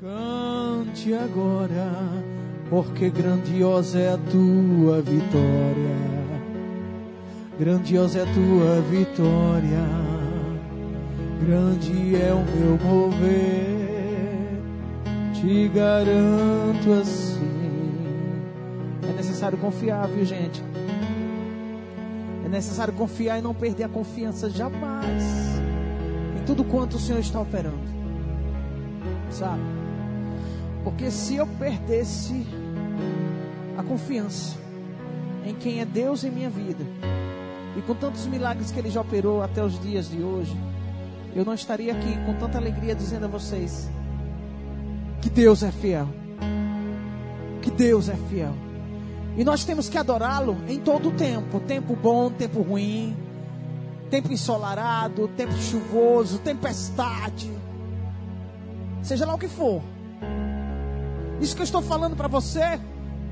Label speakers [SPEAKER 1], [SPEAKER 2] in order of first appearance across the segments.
[SPEAKER 1] Cante agora, porque grandiosa é a tua vitória. Grandiosa é a tua vitória. Grande é o meu mover. Te garanto assim. É necessário confiar, viu, gente? É necessário confiar e não perder a confiança jamais em tudo quanto o Senhor está operando. Sabe? Porque se eu perdesse a confiança em quem é Deus em minha vida, e com tantos milagres que Ele já operou até os dias de hoje, eu não estaria aqui com tanta alegria dizendo a vocês que Deus é fiel. Que Deus é fiel. E nós temos que adorá-lo em todo o tempo: tempo bom, tempo ruim, tempo ensolarado, tempo chuvoso, tempestade, seja lá o que for. Isso que eu estou falando para você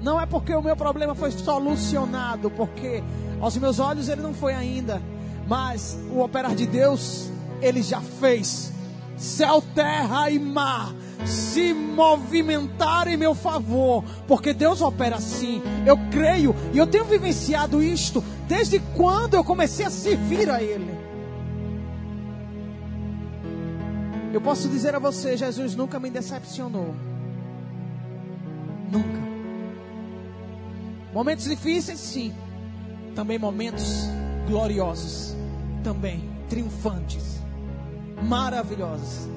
[SPEAKER 1] não é porque o meu problema foi solucionado, porque aos meus olhos ele não foi ainda, mas o operar de Deus ele já fez. Céu, terra e mar se movimentar em meu favor, porque Deus opera assim. Eu creio e eu tenho vivenciado isto desde quando eu comecei a servir a Ele. Eu posso dizer a você, Jesus nunca me decepcionou. Nunca. Momentos difíceis, sim. Também momentos gloriosos. Também triunfantes. Maravilhosos.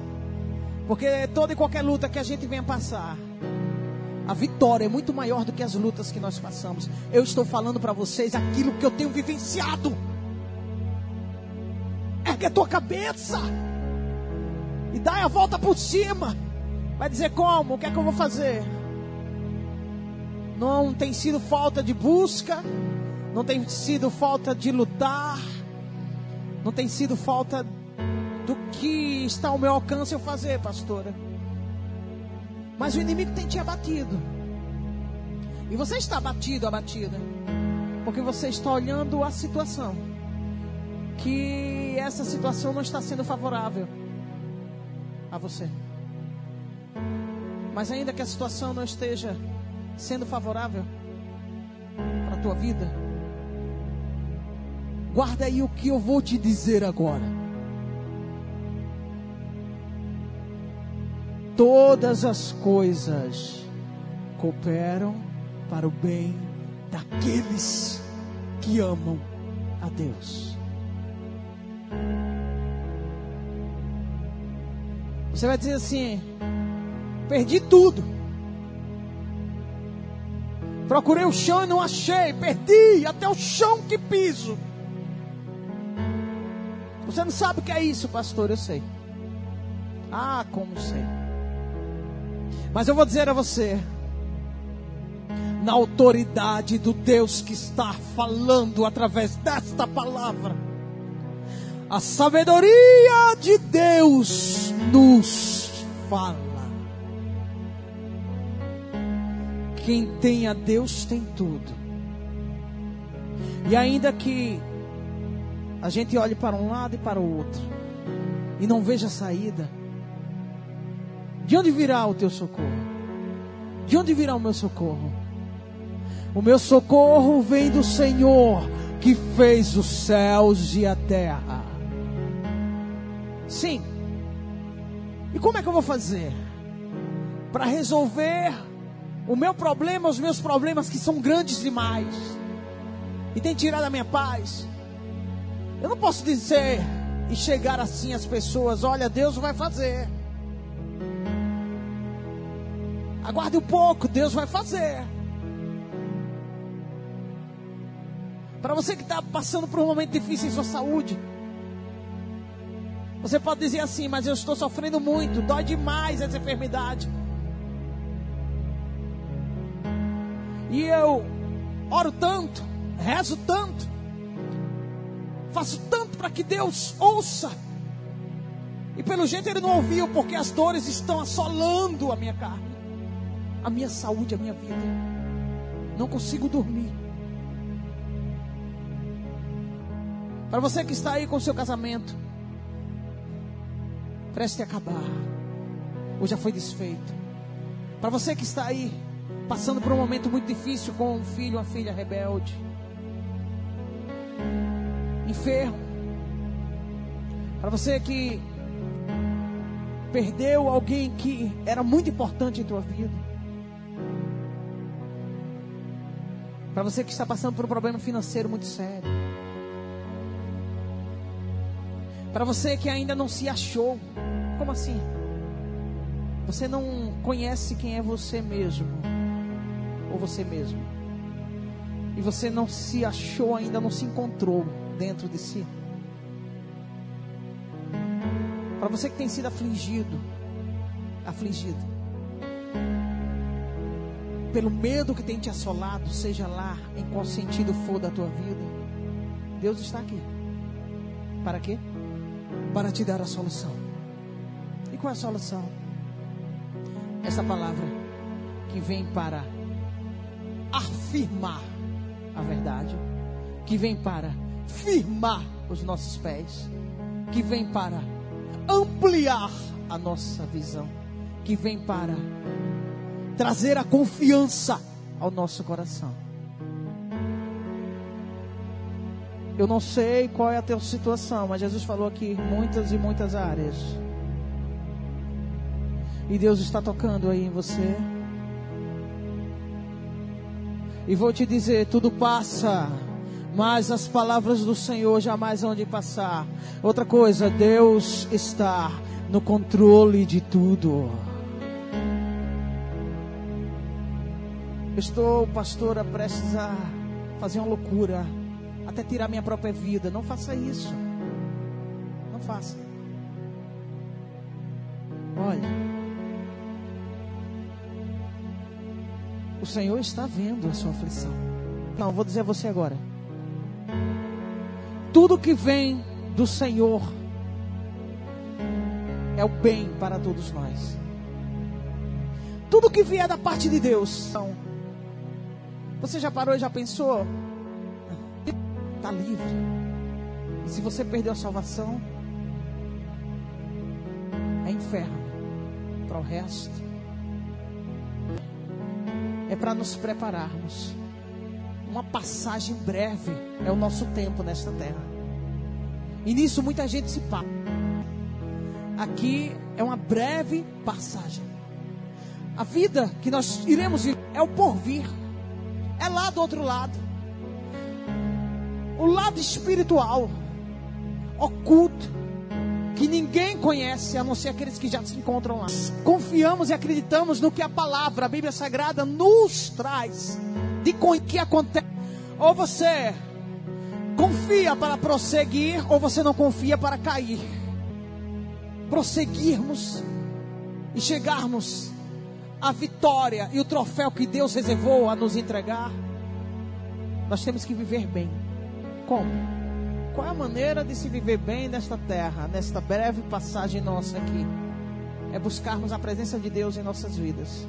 [SPEAKER 1] Porque toda e qualquer luta que a gente venha passar, a vitória é muito maior do que as lutas que nós passamos. Eu estou falando para vocês aquilo que eu tenho vivenciado. Ergue a tua cabeça e dá a volta por cima. Vai dizer como? O que é que eu vou fazer? Não tem sido falta de busca, não tem sido falta de lutar, não tem sido falta do que está ao meu alcance eu fazer, pastora. Mas o inimigo tem te abatido. E você está abatido, abatida. Porque você está olhando a situação. Que essa situação não está sendo favorável a você. Mas ainda que a situação não esteja sendo favorável para a tua vida, guarda aí o que eu vou te dizer agora. Todas as coisas cooperam para o bem daqueles que amam a Deus. Você vai dizer assim: perdi tudo. Procurei o chão e não achei. Perdi até o chão que piso. Você não sabe o que é isso, pastor? Eu sei. Ah, como sei. Mas eu vou dizer a você, na autoridade do Deus que está falando através desta palavra, a sabedoria de Deus nos fala. Quem tem a Deus tem tudo. E ainda que a gente olhe para um lado e para o outro e não veja saída, de onde virá o teu socorro? De onde virá o meu socorro? O meu socorro vem do Senhor que fez os céus e a terra. Sim. E como é que eu vou fazer? Para resolver o meu problema, os meus problemas que são grandes demais. E tem tirado a minha paz. Eu não posso dizer e chegar assim às pessoas: olha, Deus vai fazer. Aguarde um pouco, Deus vai fazer. Para você que está passando por um momento difícil em sua saúde, você pode dizer assim, mas eu estou sofrendo muito, dói demais essa enfermidade. E eu oro tanto, rezo tanto, faço tanto para que Deus ouça. E pelo jeito ele não ouviu, porque as dores estão assolando a minha carne, a minha saúde, a minha vida. Não consigo dormir. Para você que está aí com o seu casamento, preste a acabar, ou já foi desfeito. Para você que está aí, passando por um momento muito difícil com um filho, uma filha rebelde, enfermo. Para você que perdeu alguém que era muito importante em tua vida. Para você que está passando por um problema financeiro muito sério. Para você que ainda não se achou. Como assim? Você não conhece quem é você mesmo. Ou você mesmo. E você não se achou ainda, não se encontrou dentro de si. Para você que tem sido afligido, afligido, pelo medo que tem te assolado, seja lá em qual sentido for da tua vida, Deus está aqui. Para quê? Para te dar a solução. E qual é a solução? Essa palavra que vem para afirmar a verdade, que vem para firmar os nossos pés, que vem para ampliar a nossa visão, que vem para trazer a confiança ao nosso coração. Eu não sei qual é a tua situação, mas Jesus falou aqui muitas e muitas áreas. E Deus está tocando aí em você. E vou te dizer, tudo passa mas as palavras do Senhor jamais vão de passar. Outra coisa, Deus está no controle de tudo. estou, pastora, prestes a fazer uma loucura, até tirar minha própria vida. Não faça isso. Não faça. Olha, o Senhor está vendo a sua aflição. Não, vou dizer a você agora. Tudo que vem do Senhor é o bem para todos nós. Tudo que vier da parte de Deus. Então, você já parou e já pensou? Está livre. E se você perdeu a salvação, é inferno para o resto. É para nos prepararmos uma passagem breve é o nosso tempo nesta terra. E nisso muita gente se passa. Aqui é uma breve passagem. A vida que nós iremos viver é o porvir. É lá do outro lado. O lado espiritual, oculto, que ninguém conhece a não ser aqueles que já se encontram lá. Confiamos e acreditamos no que a palavra, a Bíblia Sagrada, nos traz de que acontece. Ou você confia para prosseguir, ou você não confia para cair. Prosseguirmos e chegarmos à vitória e o troféu que Deus reservou a nos entregar, nós temos que viver bem. Como? Qual a maneira de se viver bem nesta terra, nesta breve passagem nossa aqui? É buscarmos a presença de Deus em nossas vidas.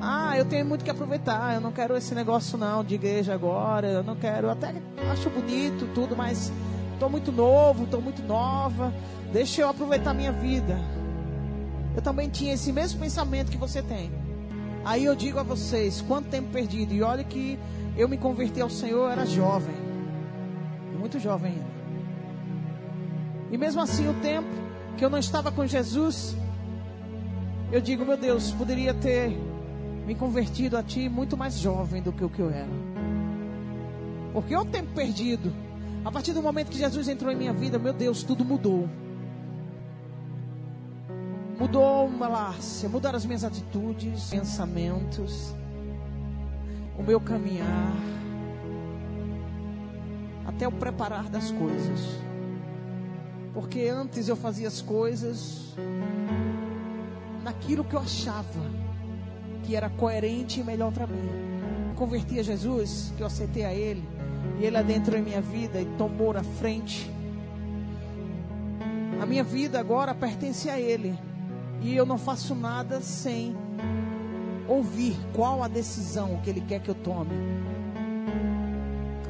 [SPEAKER 1] Ah, eu tenho muito que aproveitar. Eu não quero esse negócio não de igreja agora. Eu não quero. Até acho bonito tudo, mas estou muito novo, estou muito nova. Deixa eu aproveitar minha vida. Eu também tinha esse mesmo pensamento que você tem. Aí eu digo a vocês, quanto tempo perdido. E olha que eu me converti ao Senhor, eu era jovem. Muito jovem ainda. E mesmo assim, o tempo que eu não estava com Jesus, eu digo, meu Deus, poderia ter me convertido a ti muito mais jovem do que o que eu era. Porque o tempo perdido. A partir do momento que Jesus entrou em minha vida, meu Deus, tudo mudou. Mudou uma lácia, mudaram as minhas atitudes, pensamentos, o meu caminhar, até o preparar das coisas. Porque antes eu fazia as coisas naquilo que eu achava que era coerente e melhor para mim. Converti a Jesus, que eu aceitei a Ele, e Ele adentrou em minha vida e tomou a frente. A minha vida agora pertence a Ele, e eu não faço nada sem ouvir qual a decisão que Ele quer que eu tome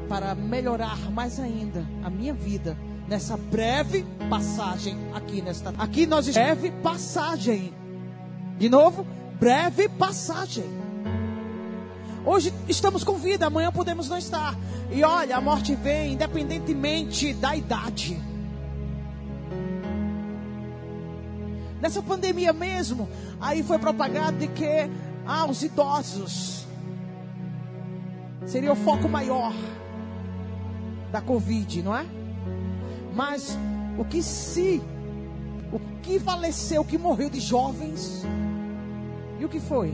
[SPEAKER 1] para melhorar mais ainda a minha vida nessa breve passagem aqui nesta aqui nós breve passagem de novo breve passagem. Hoje estamos com vida, amanhã podemos não estar. E olha, a morte vem independentemente da idade. Nessa pandemia mesmo, aí foi propagado de que ah, os idosos seria o foco maior da Covid, não é? Mas o que se, o que faleceu, o que morreu de jovens, e o que foi?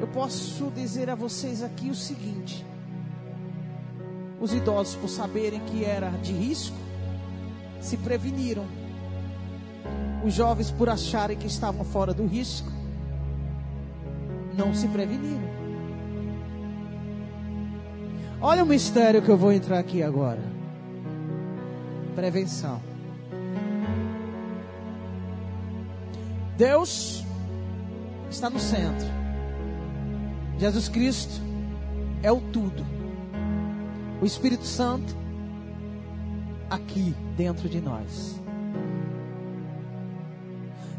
[SPEAKER 1] Eu posso dizer a vocês aqui o seguinte: os idosos, por saberem que era de risco, se preveniram. Os jovens, por acharem que estavam fora do risco, não se preveniram. Olha o mistério que eu vou entrar aqui agora. Prevenção. Deus está no centro. Jesus Cristo é o tudo. O Espírito Santo aqui dentro de nós.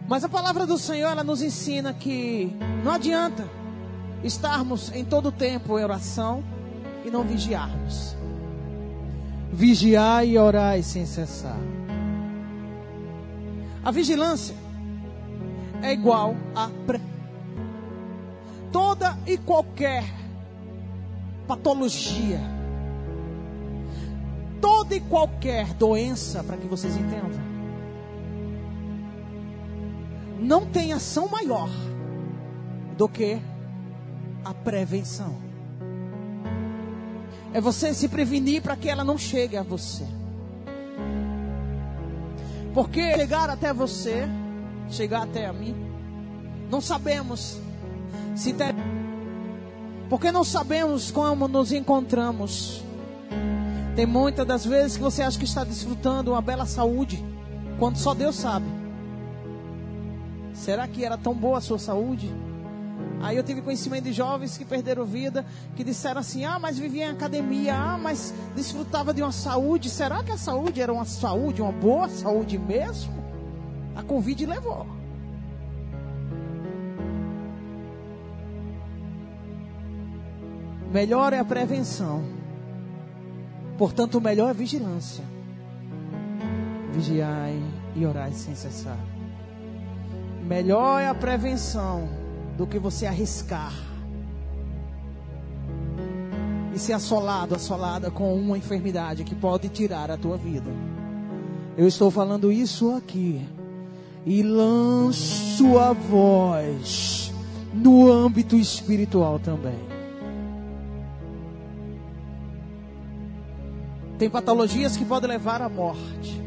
[SPEAKER 1] Mas a palavra do Senhor ela nos ensina que não adianta estarmos em todo o tempo em oração e não vigiarmos. Vigiar e orar sem cessar. A vigilância é igual a pre... toda e qualquer patologia, toda e qualquer doença, para que vocês entendam, não tem ação maior do que a prevenção. É você se prevenir para que ela não chegue a você. Porque chegar até você chegar até a mim. Não sabemos se ter... porque não sabemos como nos encontramos. Tem muitas das vezes que você acha que está desfrutando uma bela saúde, quando só Deus sabe. Será que era tão boa a sua saúde? Aí eu tive conhecimento de jovens que perderam vida, que disseram assim: ah, mas vivia em academia, ah, mas desfrutava de uma saúde. Será que a saúde era uma saúde, uma boa saúde mesmo? A Covid levou. Melhor é a prevenção. Portanto, o melhor é a vigilância. Vigiai e orai sem cessar. Melhor é a prevenção do que você arriscar e ser assolado, assolada com uma enfermidade que pode tirar a tua vida. Eu estou falando isso aqui e lanço a voz no âmbito espiritual também. Tem patologias que podem levar à morte,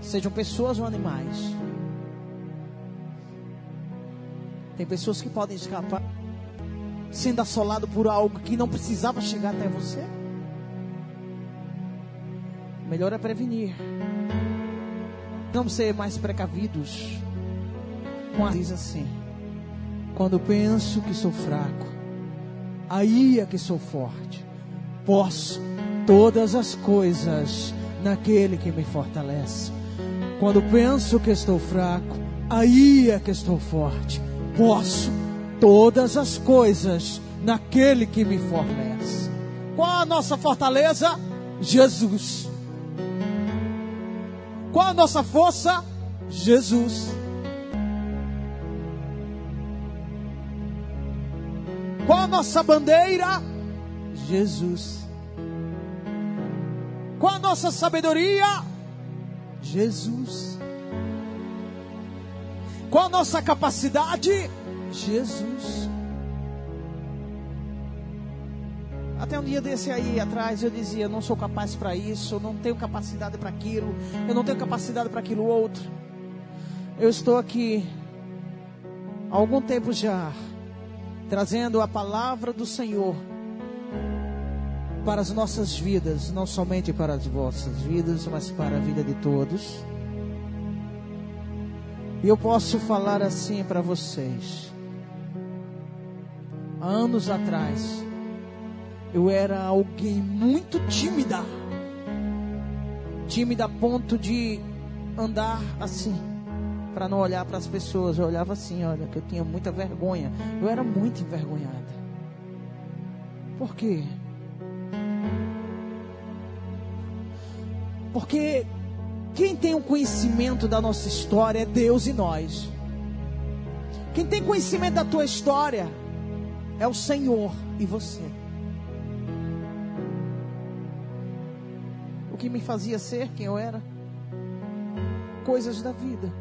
[SPEAKER 1] sejam pessoas ou animais. Tem pessoas que podem escapar sendo assolado por algo que não precisava chegar até você. Melhor é prevenir. Vamos ser mais precavidos. Com diz assim: Quando penso que sou fraco, aí é que sou forte. Posso todas as coisas naquele que me fortalece. Quando penso que estou fraco, aí é que estou forte. Posso todas as coisas naquele que me fortalece. Qual a nossa fortaleza? Jesus. Qual a nossa força? Jesus. Qual a nossa bandeira? Jesus. Qual a nossa sabedoria? Jesus. Qual a nossa capacidade? Jesus. Até um dia desse aí atrás eu dizia: não sou capaz para isso, eu não tenho capacidade para aquilo, eu não tenho capacidade para aquilo outro. Eu estou aqui há algum tempo já, trazendo a palavra do Senhor para as nossas vidas, não somente para as vossas vidas, mas para a vida de todos. E eu posso falar assim para vocês. Há anos atrás, eu era alguém muito tímida. Tímida a ponto de andar assim, para não olhar para as pessoas. Eu olhava assim, olha, que eu tinha muita vergonha. Eu era muito envergonhada. Por quê? Porque quem tem o um conhecimento da nossa história é Deus e nós. Quem tem conhecimento da tua história é o Senhor e você. O que me fazia ser quem eu era? Coisas da vida.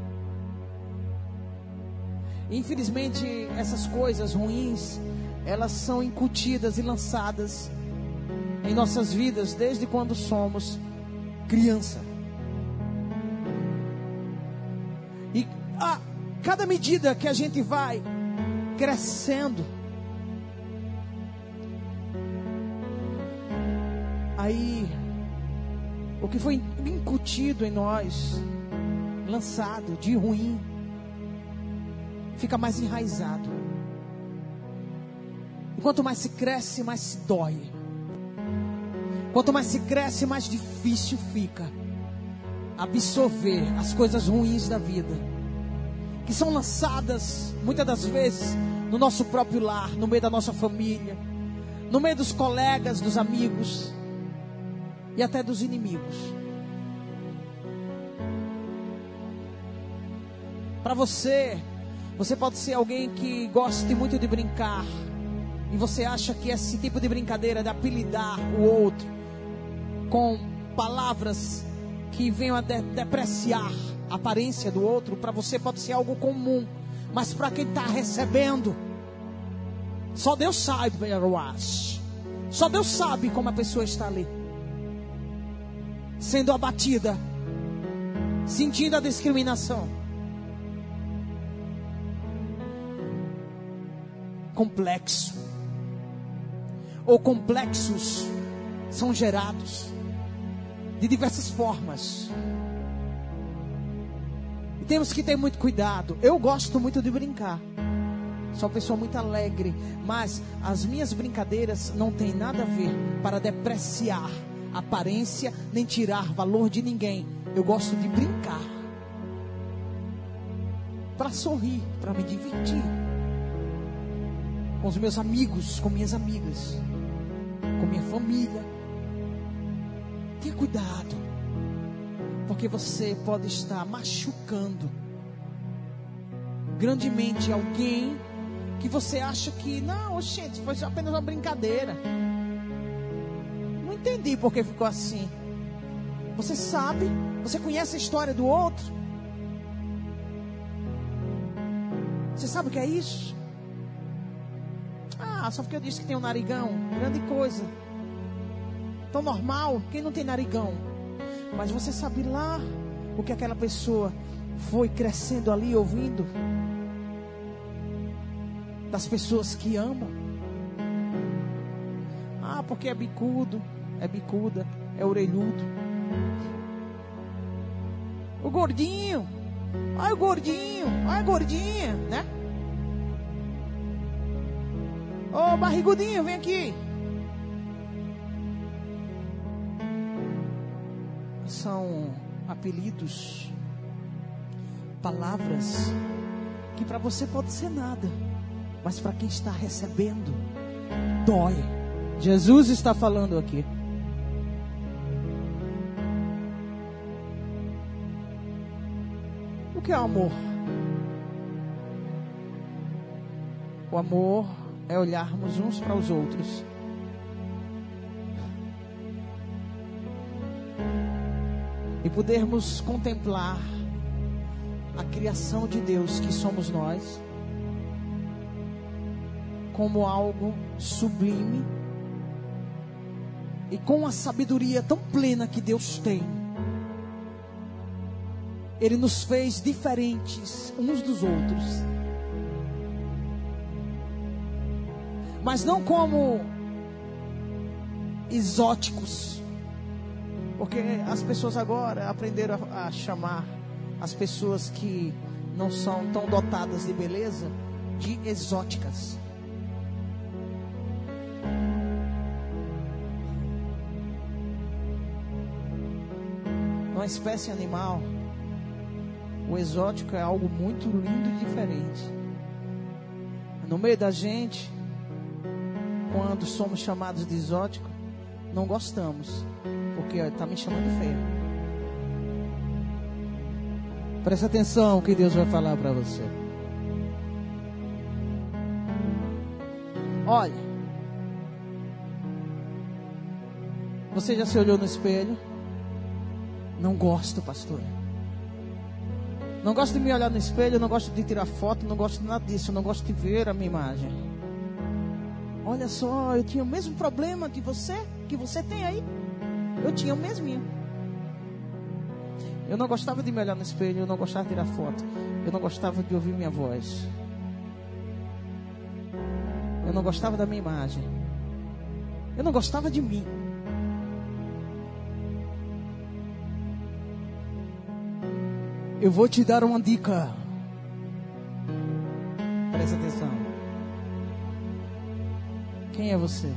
[SPEAKER 1] Infelizmente, essas coisas ruins, elas são incutidas e lançadas em nossas vidas desde quando somos criança. A cada medida que a gente vai crescendo, aí o que foi incutido em nós, lançado de ruim, fica mais enraizado. E quanto mais se cresce, mais se dói. Quanto mais se cresce, mais difícil fica absorver as coisas ruins da vida, que são lançadas muitas das vezes no nosso próprio lar, no meio da nossa família, no meio dos colegas, dos amigos e até dos inimigos. Para você, você pode ser alguém que goste muito de brincar, e você acha que esse tipo de brincadeira de apelidar o outro, com palavras que venham a de depreciar a aparência do outro, para você pode ser algo comum, mas para quem está recebendo, só Deus sabe, só Deus sabe como a pessoa está ali, sendo abatida, sentindo a discriminação. Complexo, ou complexos são gerados de diversas formas. E temos que ter muito cuidado. Eu gosto muito de brincar. Sou uma pessoa muito alegre, mas as minhas brincadeiras não têm nada a ver para depreciar aparência nem tirar valor de ninguém. Eu gosto de brincar. Para sorrir, para me divertir. Com os meus amigos, com minhas amigas com minha família. Tenha cuidado, porque você pode estar machucando grandemente alguém que você acha que, não, gente, foi apenas uma brincadeira. Não entendi porque ficou assim. Você sabe, você conhece a história do outro. Você sabe o que é isso? Ah, só porque eu disse que tem um narigão. Grande coisa. Tão normal. Quem não tem narigão? Mas você sabe lá o que aquela pessoa foi crescendo ali ouvindo? Das pessoas que amam. Ah, porque é bicudo, é bicuda, é orelhudo. O gordinho. Ai, o gordinho. Ai, gordinha, né? Ô barrigudinho, vem aqui. São apelidos, palavras que para você pode ser nada, mas para quem está recebendo, dói. Jesus está falando aqui. O que é amor? O amor é olharmos uns para os outros. E podermos contemplar a criação de Deus que somos nós como algo sublime e com a sabedoria tão plena que Deus tem. Ele nos fez diferentes uns dos outros. mas não como exóticos. Porque as pessoas agora aprenderam a, a chamar as pessoas que não são tão dotadas de beleza de exóticas. Uma espécie animal O exótico é algo muito lindo e diferente. No meio da gente, quando somos chamados de exótico, não gostamos, porque está me chamando feio. Presta atenção que Deus vai falar para você. Olha, você já se olhou no espelho? Não gosto, pastor. Não gosto de me olhar no espelho, não gosto de tirar foto, não gosto de nada disso, não gosto de ver a minha imagem. Olha só, eu tinha o mesmo problema que você, que você tem aí. Eu tinha o mesmo. Eu não gostava de me olhar no espelho, eu não gostava de tirar foto, eu não gostava de ouvir minha voz. Eu não gostava da minha imagem. Eu não gostava de mim. Eu vou te dar uma dica. Presta atenção. Quem é você?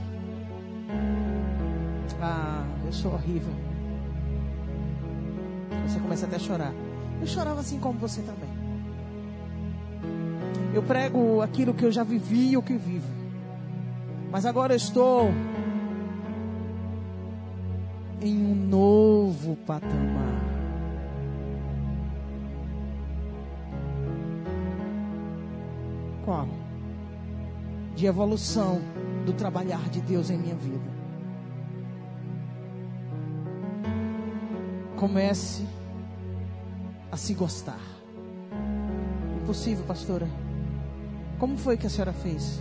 [SPEAKER 1] Ah, eu sou horrível. Você começa até a chorar. Eu chorava assim como você também. Eu prego aquilo que eu já vivi e o que vivo. Mas agora eu estou em um novo patamar. Qual? De evolução do trabalhar de Deus em minha vida. Comece a se gostar. Impossível, pastora. Como foi que a senhora fez?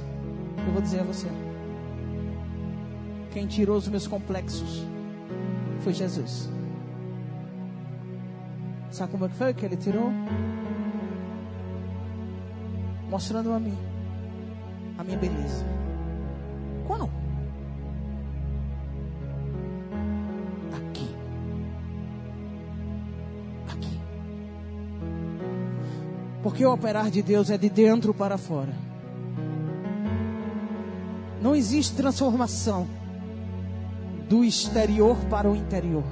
[SPEAKER 1] Eu vou dizer a você. Quem tirou os meus complexos foi Jesus. Sabe como é que foi que ele tirou? Mostrando a mim a minha beleza. Porque o operar de Deus é de dentro para fora. Não existe transformação do exterior para o interior.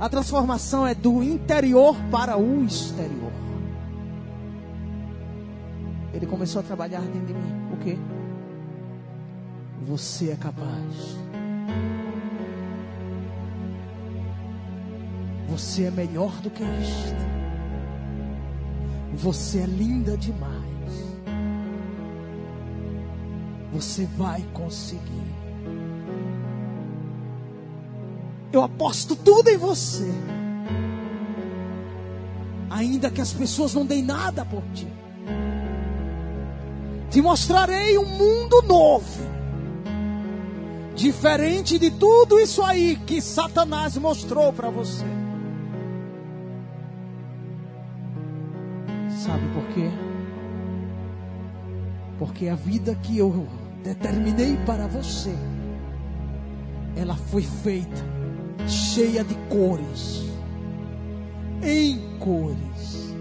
[SPEAKER 1] A transformação é do interior para o exterior. Ele começou a trabalhar dentro de mim. O quê? Você é capaz. Você é melhor do que isto. Você é linda demais. Você vai conseguir. Eu aposto tudo em você. Ainda que as pessoas não deem nada por ti. Te mostrarei um mundo novo. Diferente de tudo isso aí que Satanás mostrou para você. Quê? Porque a vida que eu determinei para você, ela foi feita cheia de cores, em cores.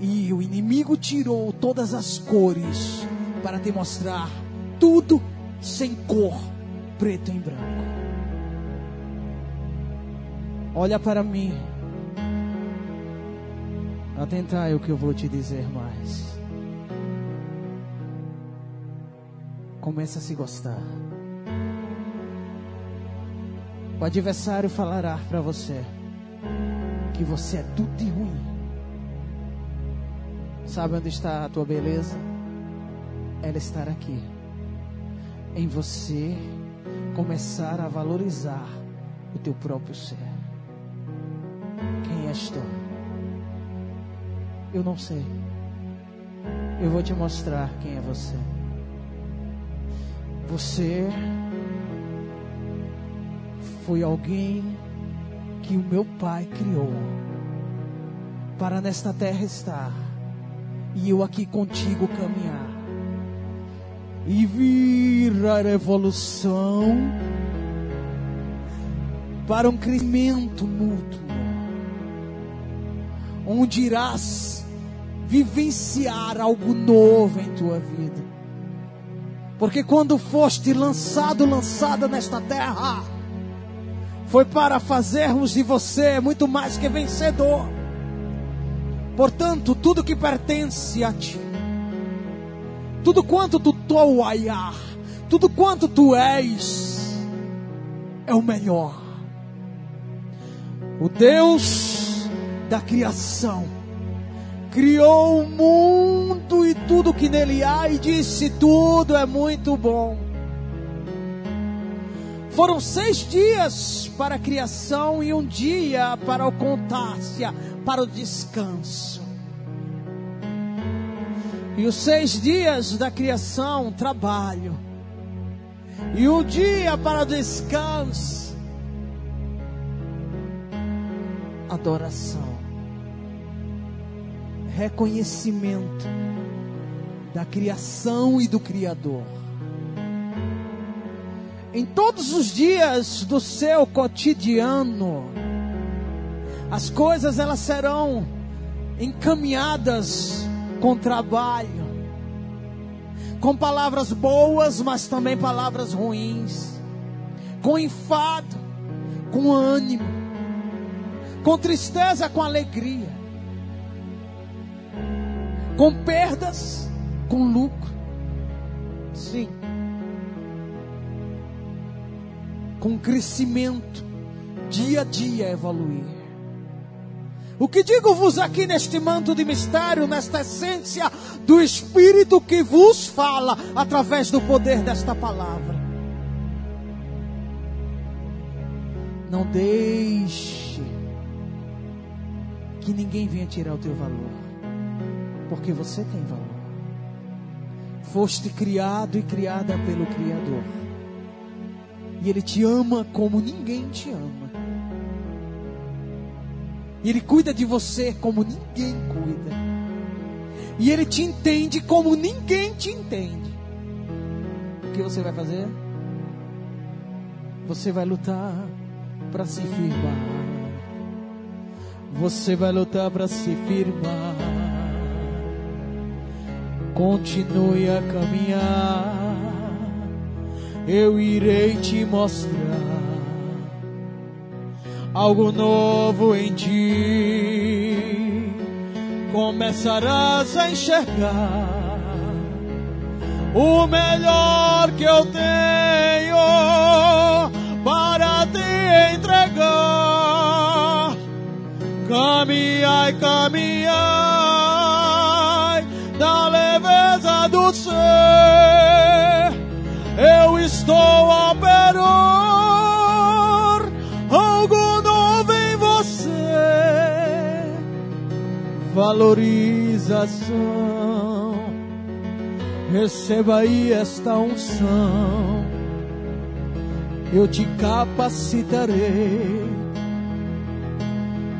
[SPEAKER 1] E o inimigo tirou todas as cores para te mostrar tudo sem cor, preto e branco. Olha para mim. Atentai o que eu vou te dizer mais. Começa a se gostar. O adversário falará para você que você é tudo de ruim. Sabe onde está a tua beleza? Ela está aqui. Em você começar a valorizar o teu próprio ser. Quem és tu? Eu não sei. Eu vou te mostrar quem é você. Você foi alguém que o meu pai criou para nesta terra estar e eu aqui contigo caminhar e vir a evolução para um crescimento mútuo, onde irás vivenciar algo novo em tua vida. Porque quando foste lançado, lançada nesta terra, foi para fazermos de você muito mais que vencedor. Portanto, tudo que pertence a ti, tudo quanto tu toaiar, tudo quanto tu és, é o melhor. O Deus da criação criou o mundo e tudo que nele há e disse: tudo é muito bom. Foram seis dias para a criação e um dia para o contácia, para o descanso. E os seis dias da criação, trabalho. E o dia para o descanso, adoração. Reconhecimento da criação e do Criador. Em todos os dias do seu cotidiano, as coisas elas serão encaminhadas com trabalho, com palavras boas, mas também palavras ruins, com enfado, com ânimo, com tristeza, com alegria, com perdas, com lucro. Sim. com crescimento, dia a dia evoluir. O que digo-vos aqui neste manto de mistério, nesta essência do Espírito que vos fala através do poder desta palavra? Não deixe que ninguém venha tirar o teu valor, porque você tem valor. Foste criado e criada pelo Criador. E Ele te ama como ninguém te ama. E Ele cuida de você como ninguém cuida. E Ele te entende como ninguém te entende. O que você vai fazer? Você vai lutar para se firmar. Você vai lutar para se firmar. Continue a caminhar eu irei te mostrar algo novo em ti. Começarás a enxergar o melhor que eu tenho para te entregar. Caminhai, caminhai Valorização, receba aí esta unção. Eu te capacitarei.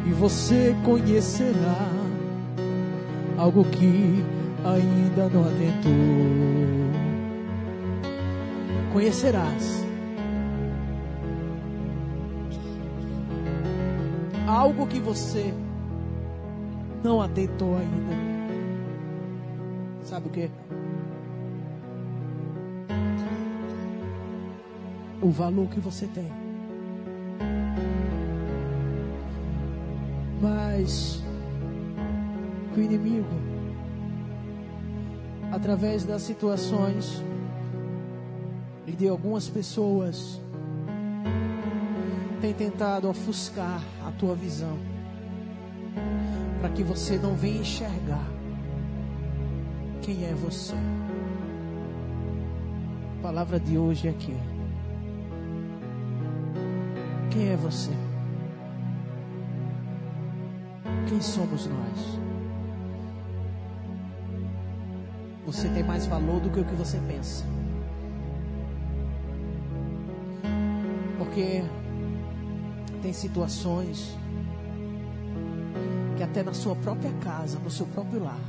[SPEAKER 1] E você conhecerá algo que ainda não atentou. Conhecerás. Algo que você não atentou ainda. Sabe o que? O valor que você tem. Mas o inimigo, através das situações, e de algumas pessoas tem tentado ofuscar a tua visão para que você não venha enxergar quem é você. A palavra de hoje é aqui. Quem é você? Quem somos nós? Você tem mais valor do que o que você pensa. Porque tem situações que até na sua própria casa, no seu próprio lar,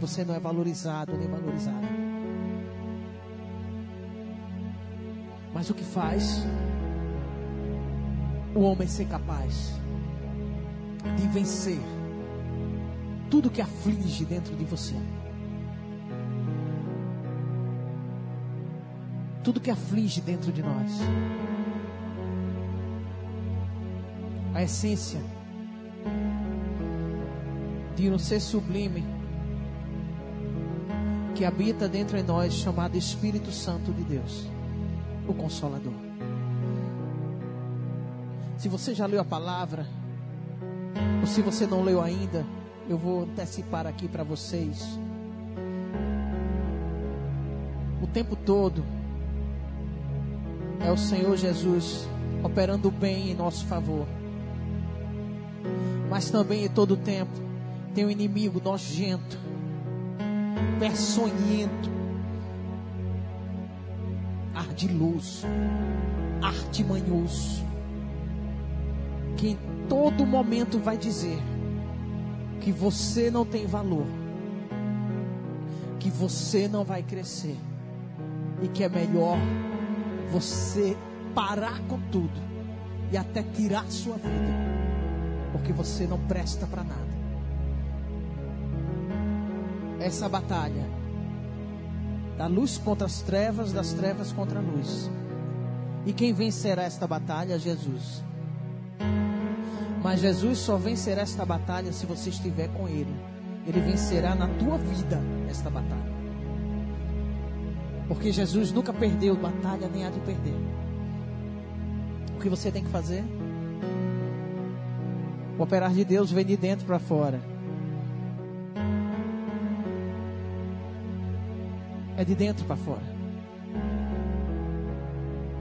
[SPEAKER 1] você não é valorizado nem valorizada. Mas o que faz o homem ser capaz de vencer tudo que aflige dentro de você? tudo que aflige dentro de nós. a essência um ser sublime que habita dentro de nós, chamado Espírito Santo de Deus, o Consolador. Se você já leu a palavra, ou se você não leu ainda, eu vou antecipar aqui para vocês. O tempo todo é o Senhor Jesus operando bem em nosso favor. Mas também em todo o tempo tem um inimigo nojento, peçonhento, ardiloso, artimanhoso, que em todo momento vai dizer que você não tem valor, que você não vai crescer e que é melhor você parar com tudo e até tirar sua vida, porque você não presta para nada. Essa batalha da luz contra as trevas, das trevas contra a luz. E quem vencerá esta batalha? Jesus. Mas Jesus só vencerá esta batalha se você estiver com Ele. Ele vencerá na tua vida esta batalha. Porque Jesus nunca perdeu batalha, nem há de perder. O que você tem que fazer? O operar de Deus vem de dentro para fora. É de dentro para fora.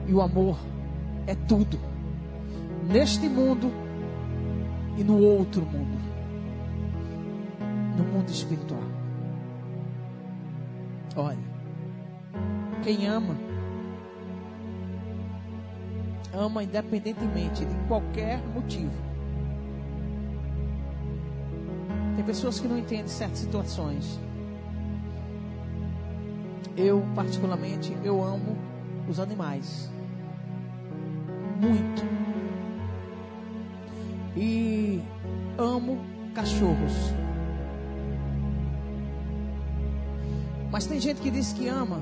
[SPEAKER 1] E o amor é tudo. Neste mundo e no outro mundo. No mundo espiritual. Olha. Quem ama, ama independentemente de qualquer motivo. Tem pessoas que não entendem certas situações. Eu, particularmente, eu amo os animais. Muito. E amo cachorros. Mas tem gente que diz que ama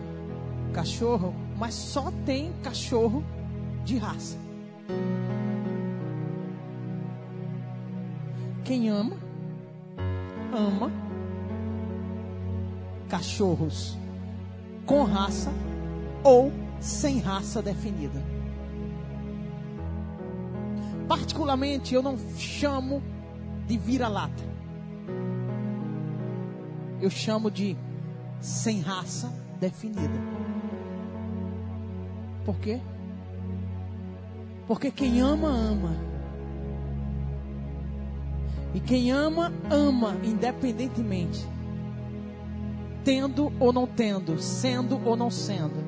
[SPEAKER 1] cachorro, mas só tem cachorro de raça. Quem ama, ama cachorros com raça ou sem raça definida. Particularmente, eu não chamo de vira-lata. Eu chamo de sem raça definida. Por quê? Porque quem ama, ama. E quem ama, ama independentemente. Tendo ou não tendo, sendo ou não sendo.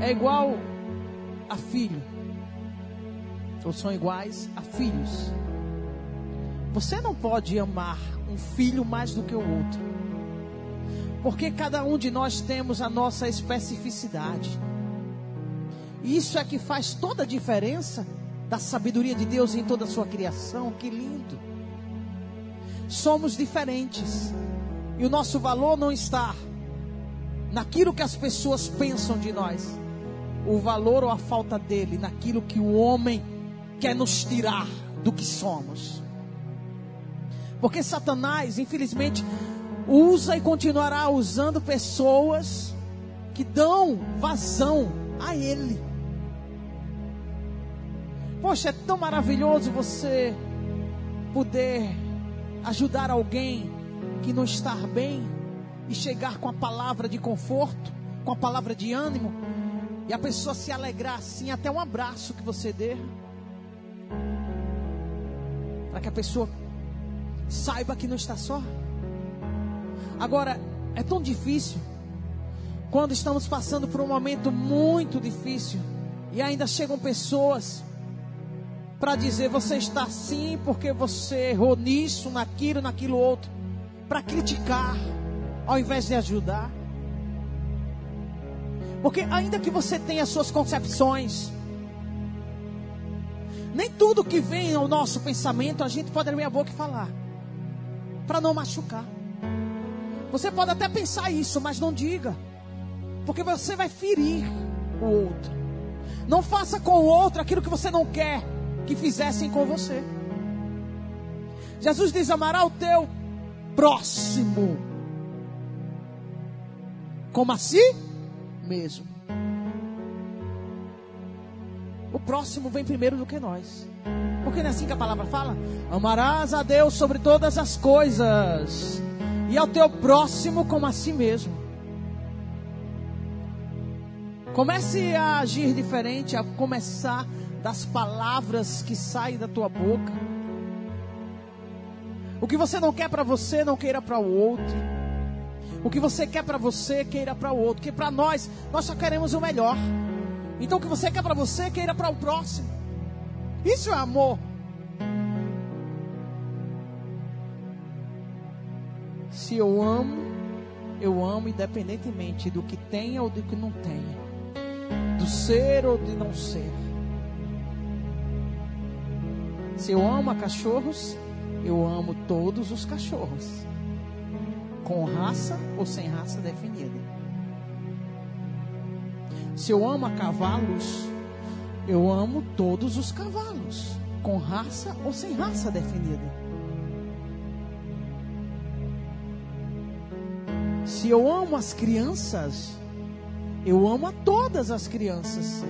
[SPEAKER 1] É igual a filho. Ou são iguais a filhos. Você não pode amar um filho mais do que o outro. Porque cada um de nós temos a nossa especificidade. Isso é que faz toda a diferença da sabedoria de Deus em toda a sua criação. Que lindo. Somos diferentes. E o nosso valor não está naquilo que as pessoas pensam de nós. O valor ou a falta dele naquilo que o homem quer nos tirar do que somos. Porque Satanás, infelizmente, usa e continuará usando pessoas que dão vazão a Ele. Poxa, é tão maravilhoso você poder ajudar alguém que não está bem e chegar com a palavra de conforto, com a palavra de ânimo, e a pessoa se alegrar assim, até um abraço que você dê, para que a pessoa saiba que não está só. Agora, é tão difícil quando estamos passando por um momento muito difícil e ainda chegam pessoas para dizer você está assim porque você errou nisso, naquilo, naquilo outro, para criticar ao invés de ajudar. Porque ainda que você tenha suas concepções, nem tudo que vem ao nosso pensamento a gente pode abrir a boca e falar, para não machucar. Você pode até pensar isso, mas não diga. Porque você vai ferir o outro. Não faça com o outro aquilo que você não quer que fizessem com você. Jesus diz: amará o teu próximo como a si mesmo. O próximo vem primeiro do que nós. Porque não é assim que a palavra fala? Amarás a Deus sobre todas as coisas e ao teu próximo como a si mesmo. Comece a agir diferente, a começar das palavras que saem da tua boca. O que você não quer para você, não queira para o outro. O que você quer para você, queira para o outro. Porque para nós, nós só queremos o melhor. Então o que você quer para você, queira para o próximo. Isso é amor. Se eu amo, eu amo independentemente do que tenha ou do que não tenha. Do ser ou de não ser. Se eu amo a cachorros, eu amo todos os cachorros, com raça ou sem raça definida. Se eu amo a cavalos, eu amo todos os cavalos, com raça ou sem raça definida. Se eu amo as crianças, eu amo a todas as crianças,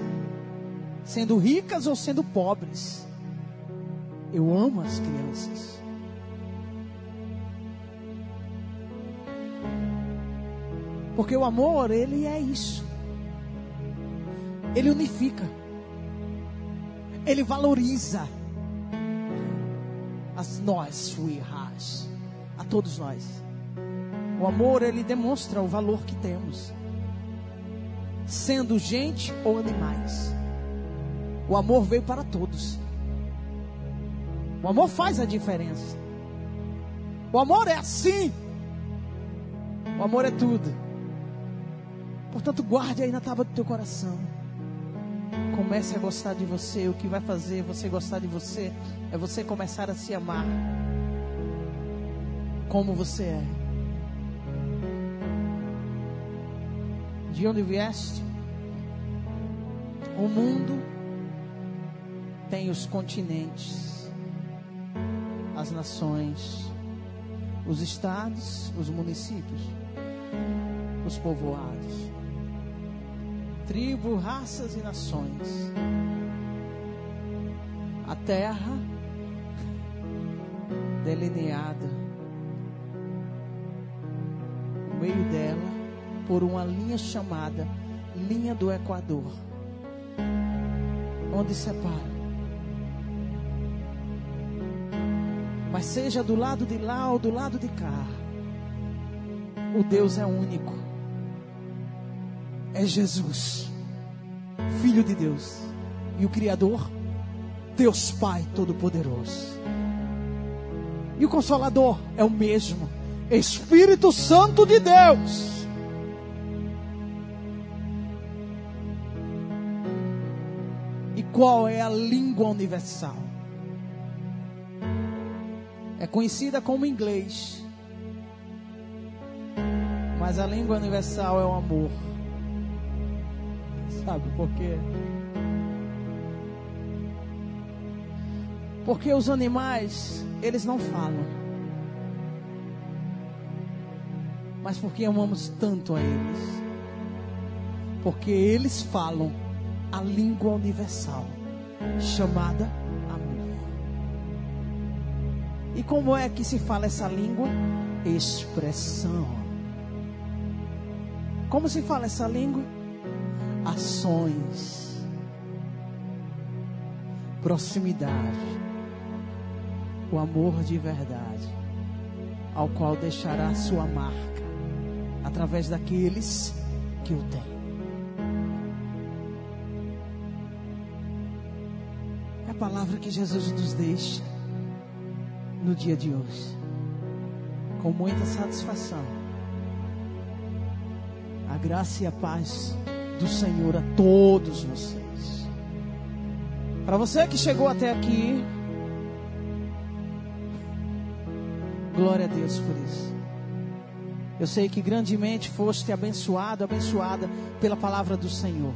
[SPEAKER 1] sendo ricas ou sendo pobres. Eu amo as crianças. Porque o amor, ele é isso. Ele unifica. Ele valoriza as nós, sweethearts, a todos nós. O amor, ele demonstra o valor que temos. Sendo gente ou animais. O amor veio para todos. O amor faz a diferença. O amor é assim. O amor é tudo. Portanto, guarde aí na tábua do teu coração. Comece a gostar de você. O que vai fazer você gostar de você é você começar a se amar como você é. De onde vieste? O mundo tem os continentes, as nações, os estados, os municípios, os povoados tribo, raças e nações. A terra delineada no meio dela por uma linha chamada linha do Equador, onde separa. Mas seja do lado de lá ou do lado de cá, o Deus é único é Jesus, Filho de Deus e o Criador, Deus Pai Todo-Poderoso. E o Consolador é o mesmo, Espírito Santo de Deus. E qual é a língua universal? Conhecida como inglês, mas a língua universal é o amor. Sabe por quê? Porque os animais, eles não falam. Mas porque amamos tanto a eles. Porque eles falam a língua universal, chamada E como é que se fala essa língua? Expressão. Como se fala essa língua? ações, proximidade, o amor de verdade, ao qual deixará sua marca através daqueles que o têm. É a palavra que Jesus nos deixa no dia de hoje, com muita satisfação. A graça e a paz do Senhor a todos vocês. Para você que chegou até aqui, glória a Deus por isso. Eu sei que grandemente foste abençoado, abençoada pela palavra do Senhor.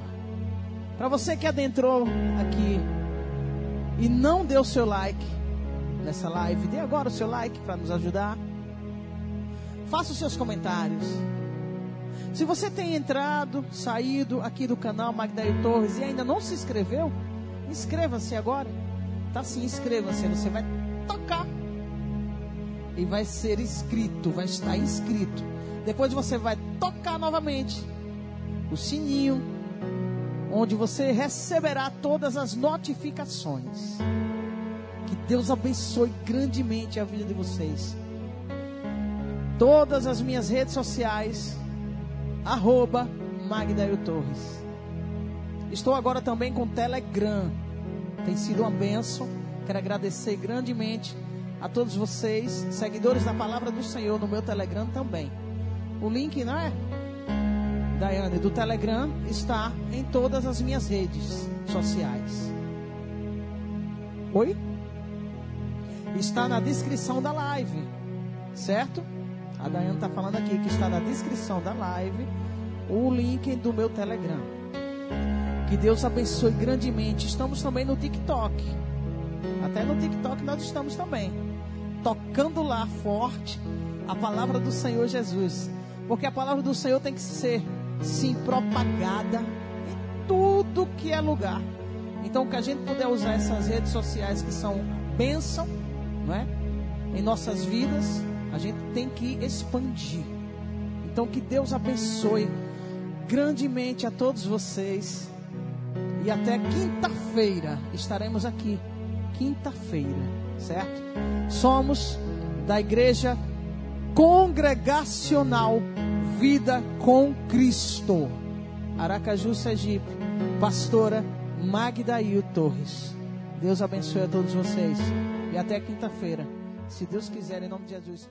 [SPEAKER 1] Para você que adentrou aqui e não deu seu like nessa live, dê agora o seu like para nos ajudar. Faça os seus comentários. Se você tem entrado, saído aqui do canal Magdaio Torres e ainda não se inscreveu, inscreva-se agora. Tá sim, inscreva-se. Você vai tocar e vai ser inscrito, vai estar inscrito. Depois você vai tocar novamente o sininho, onde você receberá todas as notificações. Que Deus abençoe grandemente a vida de vocês. Todas as minhas redes sociais, arroba Magdaio Torres. Estou agora também com Telegram. Tem sido uma benção. Quero agradecer grandemente a todos vocês, seguidores da palavra do Senhor no meu Telegram também. O link, não é? Daiane, do Telegram está em todas as minhas redes sociais. Oi? Está na descrição da live, certo? A Daiane está falando aqui que está na descrição da live o link do meu Telegram. Que Deus abençoe grandemente. Estamos também no TikTok. Até no TikTok nós estamos também. Tocando lá forte a palavra do Senhor Jesus. Porque a palavra do Senhor tem que ser sim propagada em tudo que é lugar. Então, que a gente puder usar essas redes sociais que são bênção, não é? Em nossas vidas, a gente tem que expandir. Então, que Deus abençoe grandemente a todos vocês. E até quinta-feira estaremos aqui. Quinta-feira, certo? Somos da igreja congregacional Vida com Cristo. Aracaju, Sergipe. Pastora Magdail Torres. Deus abençoe a todos vocês. E até quinta-feira. Se Deus quiser, em nome de Jesus.